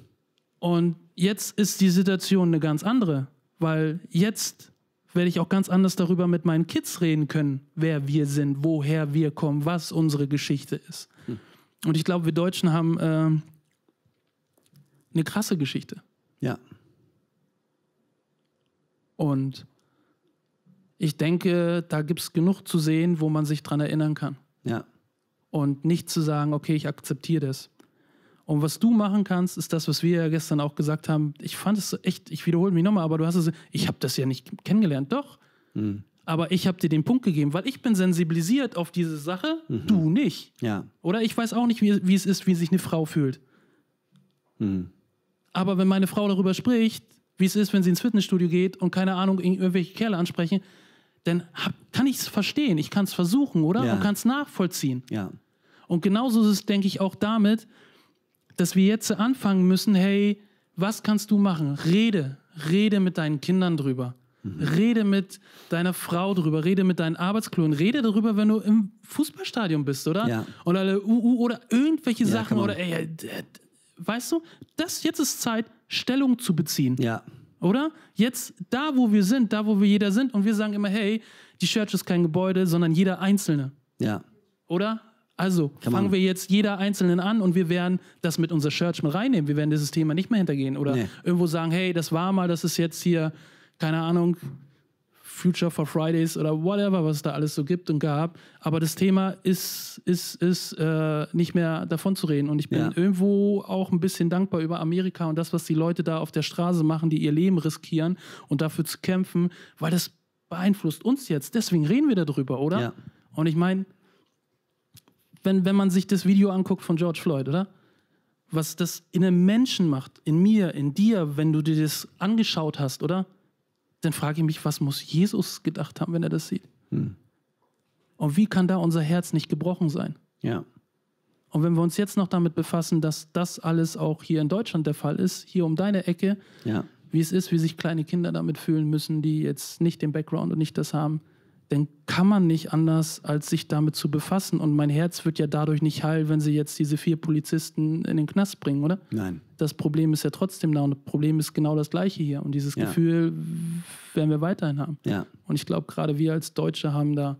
Und jetzt ist die Situation eine ganz andere, weil jetzt werde ich auch ganz anders darüber mit meinen Kids reden können, wer wir sind, woher wir kommen, was unsere Geschichte ist. Hm. Und ich glaube, wir Deutschen haben äh, eine krasse Geschichte. Ja. Und ich denke, da gibt es genug zu sehen, wo man sich dran erinnern kann. Ja. Und nicht zu sagen, okay, ich akzeptiere das. Und was du machen kannst, ist das, was wir ja gestern auch gesagt haben. Ich fand es echt, ich wiederhole mich nochmal, aber du hast es, ich habe das ja nicht kennengelernt, doch. Mhm. Aber ich habe dir den Punkt gegeben, weil ich bin sensibilisiert auf diese Sache, mhm. du nicht. Ja. Oder ich weiß auch nicht, wie, wie es ist, wie sich eine Frau fühlt. Mhm. Aber wenn meine Frau darüber spricht, wie es ist, wenn sie ins Fitnessstudio geht und keine Ahnung, irgendwelche Kerle ansprechen, dann hab, kann ich es verstehen. Ich kann es versuchen, oder? Ja. Und kann es nachvollziehen. Ja. Und genauso ist es, denke ich, auch damit, dass wir jetzt anfangen müssen, hey, was kannst du machen? Rede, rede mit deinen Kindern drüber. Mhm. Rede mit deiner Frau drüber, rede mit deinen Arbeitsklonen, rede darüber, wenn du im Fußballstadion bist, oder? Ja. Oder alle UU oder irgendwelche ja, Sachen oder ey, weißt du, das jetzt ist Zeit, Stellung zu beziehen. Ja. Oder? Jetzt da, wo wir sind, da, wo wir jeder sind und wir sagen immer, hey, die Church ist kein Gebäude, sondern jeder Einzelne. Ja. Oder? Also Kann fangen wir jetzt jeder Einzelnen an und wir werden das mit unserer Church mit reinnehmen. Wir werden dieses Thema nicht mehr hintergehen oder nee. irgendwo sagen, hey, das war mal, das ist jetzt hier, keine Ahnung, Future for Fridays oder whatever, was es da alles so gibt und gab. Aber das Thema ist, ist, ist äh, nicht mehr davon zu reden. Und ich bin ja. irgendwo auch ein bisschen dankbar über Amerika und das, was die Leute da auf der Straße machen, die ihr Leben riskieren und dafür zu kämpfen, weil das beeinflusst uns jetzt. Deswegen reden wir darüber, oder? Ja. Und ich meine, wenn, wenn man sich das Video anguckt von George Floyd, oder? Was das in einem Menschen macht, in mir, in dir, wenn du dir das angeschaut hast, oder? Dann frage ich mich, was muss Jesus gedacht haben, wenn er das sieht? Hm. Und wie kann da unser Herz nicht gebrochen sein? Ja. Und wenn wir uns jetzt noch damit befassen, dass das alles auch hier in Deutschland der Fall ist, hier um deine Ecke, Ja. wie es ist, wie sich kleine Kinder damit fühlen müssen, die jetzt nicht den Background und nicht das haben, dann kann man nicht anders, als sich damit zu befassen. Und mein Herz wird ja dadurch nicht heil, wenn sie jetzt diese vier Polizisten in den Knast bringen, oder? Nein. Das Problem ist ja trotzdem da und das Problem ist genau das gleiche hier. Und dieses Ja. Gefühl werden wir weiterhin haben. Ja. Und ich glaube, gerade wir als Deutsche haben da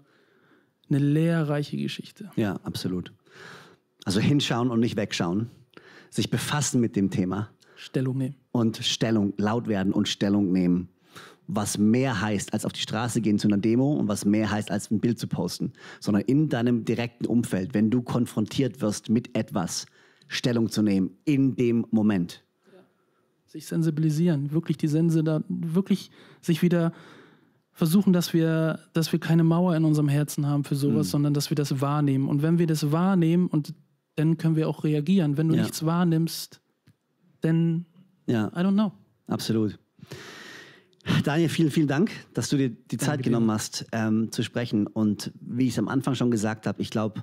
eine lehrreiche Geschichte. Ja, absolut. Also hinschauen und nicht wegschauen. Sich befassen mit dem Thema Stellung nehmen. und Stellung, laut werden und Stellung nehmen. Was mehr heißt, als auf die Straße gehen zu einer Demo und was mehr heißt, als ein Bild zu posten, sondern in deinem direkten Umfeld, wenn du konfrontiert wirst mit etwas, Stellung zu nehmen in dem Moment. sich sensibilisieren, wirklich die Sense da, wirklich sich wieder versuchen, dass wir, dass wir keine Mauer in unserem Herzen haben für sowas, Mhm. sondern dass wir das wahrnehmen. Und wenn wir das wahrnehmen und dann können wir auch reagieren. Wenn du Ja. nichts wahrnimmst, dann Ja, I don't know. absolut. Daniel, vielen, vielen Dank, dass du dir die Zeit dir. genommen hast, ähm, zu sprechen. Und wie ich es am Anfang schon gesagt habe, ich glaube,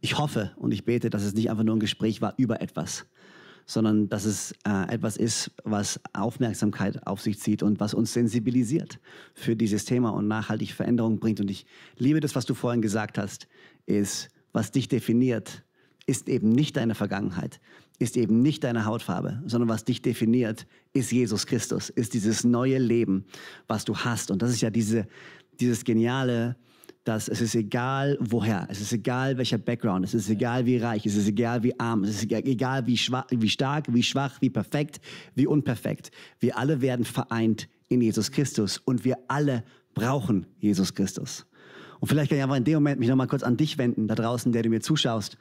ich hoffe und ich bete, dass es nicht einfach nur ein Gespräch war über etwas, sondern dass es äh, etwas ist, was Aufmerksamkeit auf sich zieht und was uns sensibilisiert für dieses Thema und nachhaltig Veränderung bringt. Und ich liebe das, was du vorhin gesagt hast, ist, was dich definiert, ist eben nicht deine Vergangenheit, ist eben nicht deine Hautfarbe, sondern was dich definiert, ist Jesus Christus, ist dieses neue Leben, was du hast. Und das ist ja diese, dieses geniale, dass es ist egal woher, es ist egal welcher Background, es ist egal wie reich, es ist egal wie arm, es ist egal- wie, schwach, wie stark, wie schwach, wie perfekt, wie unperfekt. Wir alle werden vereint in Jesus Christus und wir alle brauchen Jesus Christus. Und vielleicht kann ich einfach in dem Moment mich nochmal kurz an dich wenden, da draußen, der du mir zuschaust.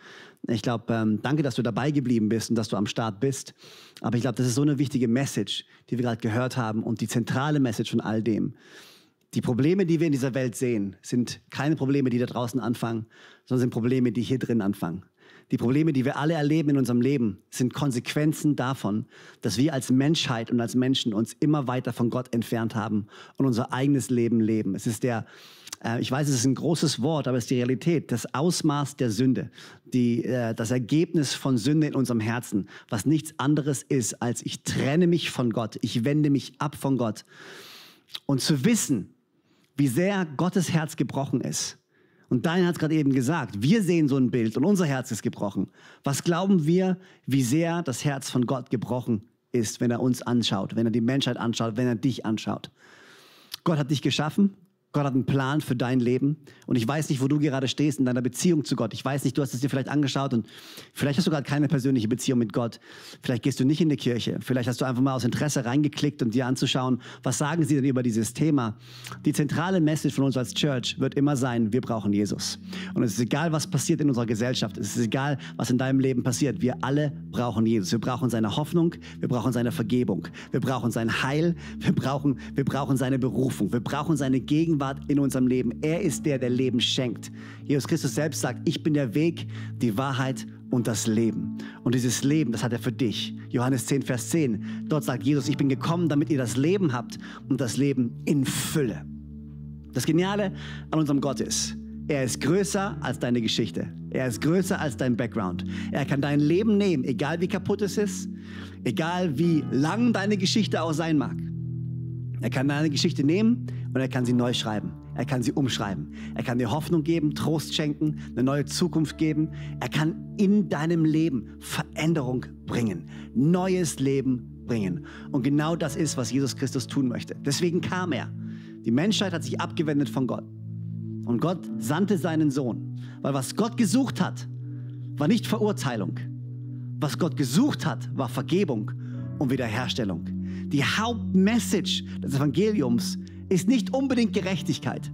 Ich glaube, ähm, danke, dass du dabei geblieben bist und dass du am Start bist. Aber ich glaube, das ist so eine wichtige Message, die wir gerade gehört haben und die zentrale Message von all dem. Die Probleme, die wir in dieser Welt sehen, sind keine Probleme, die da draußen anfangen, sondern sind Probleme, die hier drin anfangen. Die Probleme, die wir alle erleben in unserem Leben, sind Konsequenzen davon, dass wir als Menschheit und als Menschen uns immer weiter von Gott entfernt haben und unser eigenes Leben leben. Es ist der, äh, ich weiß, es ist ein großes Wort, aber es ist die Realität, das Ausmaß der Sünde, die, äh, das Ergebnis von Sünde in unserem Herzen, was nichts anderes ist, als ich trenne mich von Gott, ich wende mich ab von Gott. Und zu wissen, wie sehr Gottes Herz gebrochen ist. Und Dein hat es gerade eben gesagt, wir sehen so ein Bild und unser Herz ist gebrochen. Was glauben wir, wie sehr das Herz von Gott gebrochen ist, wenn er uns anschaut, wenn er die Menschheit anschaut, wenn er dich anschaut? Gott hat dich geschaffen. Gott hat einen Plan für dein Leben. Und ich weiß nicht, wo du gerade stehst in deiner Beziehung zu Gott. Ich weiß nicht, du hast es dir vielleicht angeschaut und vielleicht hast du gerade keine persönliche Beziehung mit Gott. Vielleicht gehst du nicht in die Kirche. Vielleicht hast du einfach mal aus Interesse reingeklickt, um dir anzuschauen, was sagen sie denn über dieses Thema. Die zentrale Message von uns als Church wird immer sein, wir brauchen Jesus. Und es ist egal, was passiert in unserer Gesellschaft. Es ist egal, was in deinem Leben passiert. Wir alle brauchen Jesus. Wir brauchen seine Hoffnung. Wir brauchen seine Vergebung. Wir brauchen sein Heil. Wir brauchen, wir brauchen seine Berufung. Wir brauchen seine Gegenwart in unserem Leben. Er ist der, der Leben schenkt. Jesus Christus selbst sagt, ich bin der Weg, die Wahrheit und das Leben. Und dieses Leben, das hat er für dich. Johannes 10, Vers 10. Dort sagt Jesus, ich bin gekommen, damit ihr das Leben habt und das Leben in Fülle. Das Geniale an unserem Gott ist, er ist größer als deine Geschichte. Er ist größer als dein Background. Er kann dein Leben nehmen, egal wie kaputt es ist, egal wie lang deine Geschichte auch sein mag. Er kann deine Geschichte nehmen und er kann sie neu schreiben. Er kann sie umschreiben. Er kann dir Hoffnung geben, Trost schenken, eine neue Zukunft geben. Er kann in deinem Leben Veränderung bringen, neues Leben bringen. Und genau das ist, was Jesus Christus tun möchte. Deswegen kam er. Die Menschheit hat sich abgewendet von Gott. Und Gott sandte seinen Sohn. Weil was Gott gesucht hat, war nicht Verurteilung. Was Gott gesucht hat, war Vergebung und Wiederherstellung. Die Hauptmessage des Evangeliums ist nicht unbedingt Gerechtigkeit,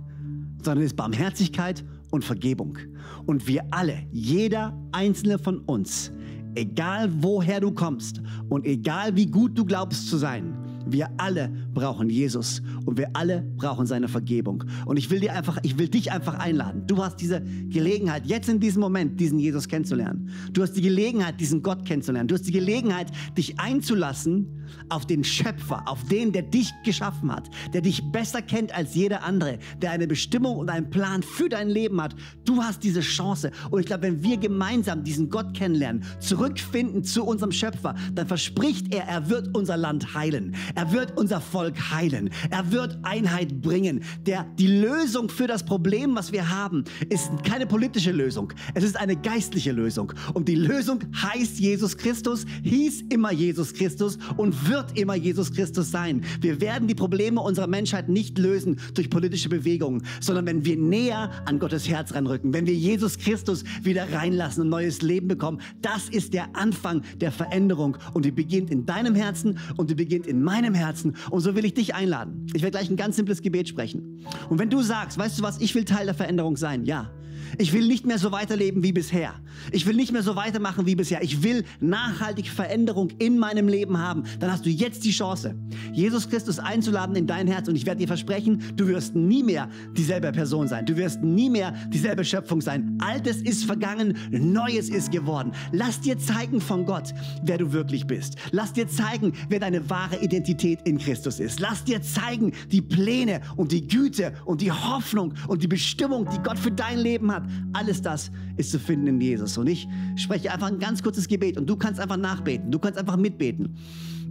sondern ist Barmherzigkeit und Vergebung. Und wir alle, jeder einzelne von uns, egal woher du kommst und egal wie gut du glaubst zu sein, Wir alle brauchen Jesus und wir alle brauchen seine Vergebung. Und ich will dir einfach, ich will dich einfach einladen. Du hast diese Gelegenheit, jetzt in diesem Moment diesen Jesus kennenzulernen. Du hast die Gelegenheit, diesen Gott kennenzulernen. Du hast die Gelegenheit, dich einzulassen auf den Schöpfer, auf den, der dich geschaffen hat, der dich besser kennt als jeder andere, der eine Bestimmung und einen Plan für dein Leben hat. Du hast diese Chance. Und ich glaube, wenn wir gemeinsam diesen Gott kennenlernen, zurückfinden zu unserem Schöpfer, dann verspricht er, er wird unser Land heilen. Er wird unser Volk heilen. Er wird Einheit bringen. Der, die Lösung für das Problem, was wir haben, ist keine politische Lösung. Es ist eine geistliche Lösung. Und die Lösung heißt Jesus Christus, hieß immer Jesus Christus und wird immer Jesus Christus sein. Wir werden die Probleme unserer Menschheit nicht lösen durch politische Bewegungen, sondern wenn wir näher an Gottes Herz ranrücken, wenn wir Jesus Christus wieder reinlassen und neues Leben bekommen. Das ist der Anfang der Veränderung und die beginnt in deinem Herzen und die beginnt in meinem Herzen. Und so will ich dich einladen. Ich werde gleich ein ganz simples Gebet sprechen. Und wenn du sagst, weißt du was, ich will Teil der Veränderung sein, ja, ich will nicht mehr so weiterleben wie bisher. Ich will nicht mehr so weitermachen wie bisher. Ich will nachhaltig Veränderung in meinem Leben haben. Dann hast du jetzt die Chance, Jesus Christus einzuladen in dein Herz. Und ich werde dir versprechen, du wirst nie mehr dieselbe Person sein. Du wirst nie mehr dieselbe Schöpfung sein. Altes ist vergangen, Neues ist geworden. Lass dir zeigen von Gott, wer du wirklich bist. Lass dir zeigen, wer deine wahre Identität in Christus ist. Lass dir zeigen die Pläne und die Güte und die Hoffnung und die Bestimmung, die Gott für dein Leben hat. Alles das ist zu finden in Jesus. Und ich spreche einfach ein ganz kurzes Gebet und du kannst einfach nachbeten. Du kannst einfach mitbeten.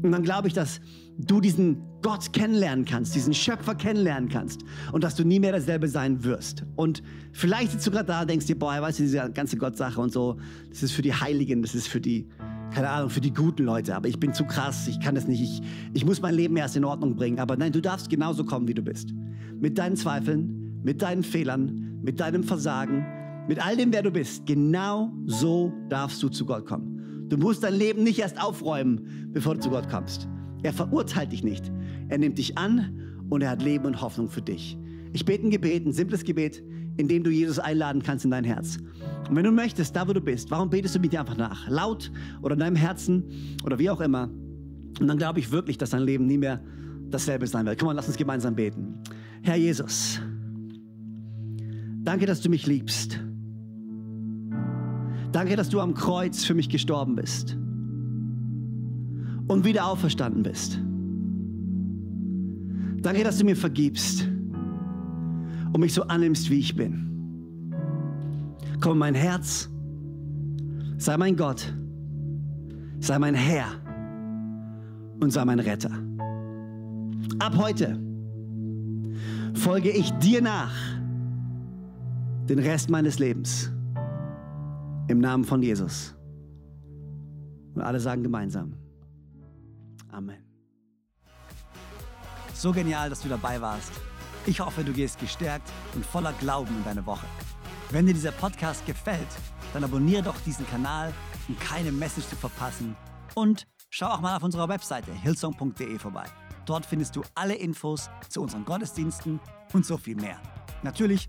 Und dann glaube ich, dass du diesen Gott kennenlernen kannst, diesen Schöpfer kennenlernen kannst und dass du nie mehr dasselbe sein wirst. Und vielleicht sitzt du gerade da und denkst dir, boah, weißt du, diese ganze Gott-Sache und so, das ist für die Heiligen, das ist für die, keine Ahnung, für die guten Leute, aber ich bin zu krass, ich kann das nicht, ich, ich muss mein Leben erst in Ordnung bringen. Aber nein, du darfst genauso kommen, wie du bist. Mit deinen Zweifeln, mit deinen Fehlern, mit deinem Versagen, mit all dem, wer du bist. Genau so darfst du zu Gott kommen. Du musst dein Leben nicht erst aufräumen, bevor du zu Gott kommst. Er verurteilt dich nicht. Er nimmt dich an und er hat Leben und Hoffnung für dich. Ich bete ein Gebet, ein simples Gebet, in dem du Jesus einladen kannst in dein Herz. Und wenn du möchtest, da wo du bist, warum betest du mit dir einfach nach? Laut oder in deinem Herzen oder wie auch immer. Und dann glaube ich wirklich, dass dein Leben nie mehr dasselbe sein wird. Komm mal, lass uns gemeinsam beten. Herr Jesus, danke, dass du mich liebst. Danke, dass du am Kreuz für mich gestorben bist und wieder auferstanden bist. Danke, dass du mir vergibst und mich so annimmst, wie ich bin. Komm in mein Herz, sei mein Gott, sei mein Herr und sei mein Retter. Ab heute folge ich dir nach den Rest meines Lebens. Im Namen von Jesus. Und alle sagen gemeinsam. Amen. So genial, dass du dabei warst. Ich hoffe, du gehst gestärkt und voller Glauben in deine Woche. Wenn dir dieser Podcast gefällt, dann abonniere doch diesen Kanal, um keine Message zu verpassen. Und schau auch mal auf unserer Webseite hillsong.de vorbei. Dort findest du alle Infos zu unseren Gottesdiensten und so viel mehr. Natürlich